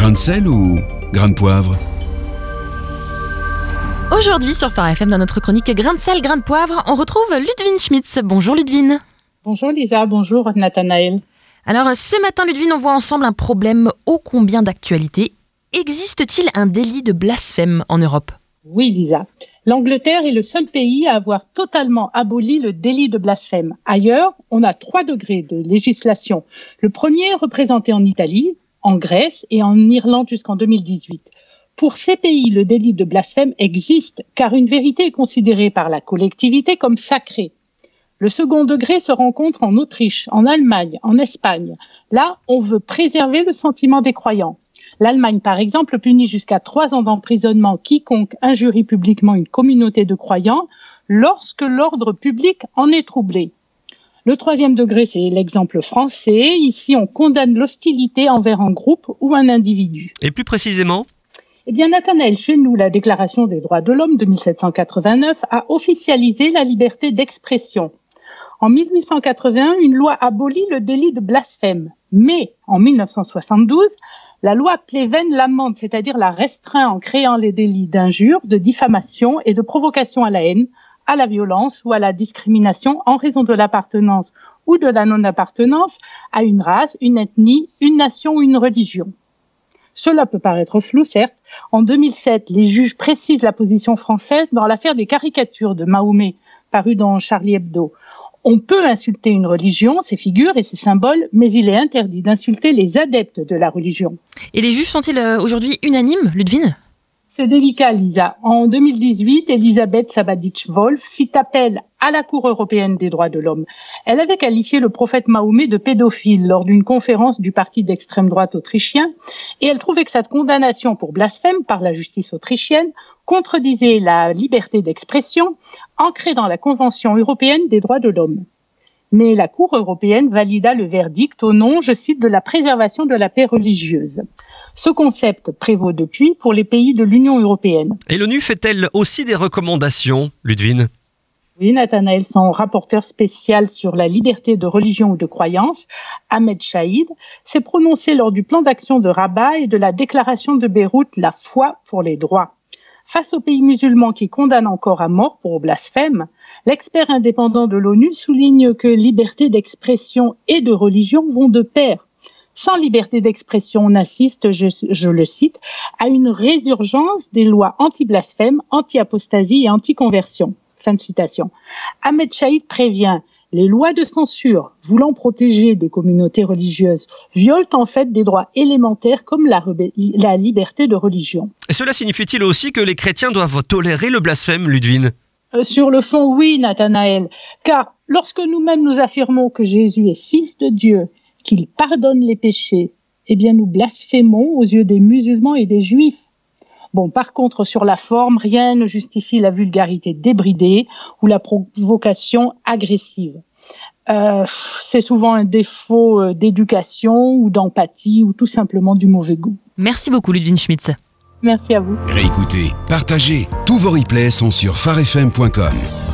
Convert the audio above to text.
Grain de sel ou grain de poivre Aujourd'hui sur Phare FM, dans notre chronique Grain de sel, grain de poivre, on retrouve Ludwine Schmitz. Bonjour Ludwine. Bonjour Lisa, bonjour Nathanaël. Alors ce matin Ludwine, on voit ensemble un problème ô combien d'actualité. Existe-t-il un délit de blasphème en Europe? Oui Lisa. L'Angleterre est le seul pays à avoir totalement aboli le délit de blasphème. Ailleurs, on a trois degrés de législation. Le premier représenté en Italie, en Grèce et en Irlande jusqu'en 2018. Pour ces pays, le délit de blasphème existe car une vérité est considérée par la collectivité comme sacrée. Le second degré se rencontre en Autriche, en Allemagne, en Espagne. Là, on veut préserver le sentiment des croyants. L'Allemagne, par exemple, punit jusqu'à trois ans d'emprisonnement quiconque injurie publiquement une communauté de croyants lorsque l'ordre public en est troublé. Le troisième degré, c'est l'exemple français. Ici, on condamne l'hostilité envers un groupe ou un individu. Et plus précisément eh bien, Nathanaël, chez nous, la Déclaration des droits de l'homme de 1789 a officialisé la liberté d'expression. En 1881, une loi abolit le délit de blasphème. Mais en 1972, la loi Pleven l'amende, c'est-à-dire la restreint en créant les délits d'injure, de diffamation et de provocation à la haine, à la violence ou à la discrimination en raison de l'appartenance ou de la non-appartenance à une race, une ethnie, une nation ou une religion. Cela peut paraître flou, certes. En 2007, les juges précisent la position française dans l'affaire des caricatures de Mahomet parues dans Charlie Hebdo. On peut insulter une religion, ses figures et ses symboles, mais il est interdit d'insulter les adeptes de la religion. Et les juges sont-ils euh, aujourd'hui unanimes, Ludwine c'est délicat, Lisa. En 2018, Elisabeth Sabadic-Wolf fit appel à la Cour européenne des droits de l'homme. Elle avait qualifié le prophète Mahomet de pédophile lors d'une conférence du parti d'extrême droite autrichien et elle trouvait que cette condamnation pour blasphème par la justice autrichienne contredisait la liberté d'expression ancrée dans la Convention européenne des droits de l'homme. Mais la Cour européenne valida le verdict au nom, je cite, de la préservation de la paix religieuse. Ce concept prévaut depuis pour les pays de l'Union européenne. Et l'ONU fait-elle aussi des recommandations, Ludwine? Oui, Nathanaël, son rapporteur spécial sur la liberté de religion ou de croyance, Ahmed Chaïd, s'est prononcé lors du plan d'action de Rabat et de la déclaration de Beyrouth La foi pour les droits. Face aux pays musulmans qui condamnent encore à mort pour blasphème, l'expert indépendant de l'ONU souligne que liberté d'expression et de religion vont de pair. Sans liberté d'expression, on assiste, je, le cite, à une résurgence des lois anti-blasphème, anti-apostasie et anti-conversion. Fin de citation. Ahmed Chaïd prévient les lois de censure voulant protéger des communautés religieuses violent en fait des droits élémentaires comme la, la liberté de religion. Et cela signifie-t-il aussi que les chrétiens doivent tolérer le blasphème, Ludwine? Euh, Sur le fond, oui, Nathanaël. Car lorsque nous-mêmes nous affirmons que Jésus est fils de Dieu qu'il pardonne les péchés, eh bien nous blasphémons aux yeux des musulmans et des juifs. Bon, par contre, sur la forme, rien ne justifie la vulgarité débridée ou la provocation agressive. Euh, c'est souvent un défaut euh, d'éducation ou d'empathie ou tout simplement du mauvais goût. Merci beaucoup, Ludwig Schmitz. Merci à vous. Réécoutez, partagez. Tous vos replays sont sur farfm.com.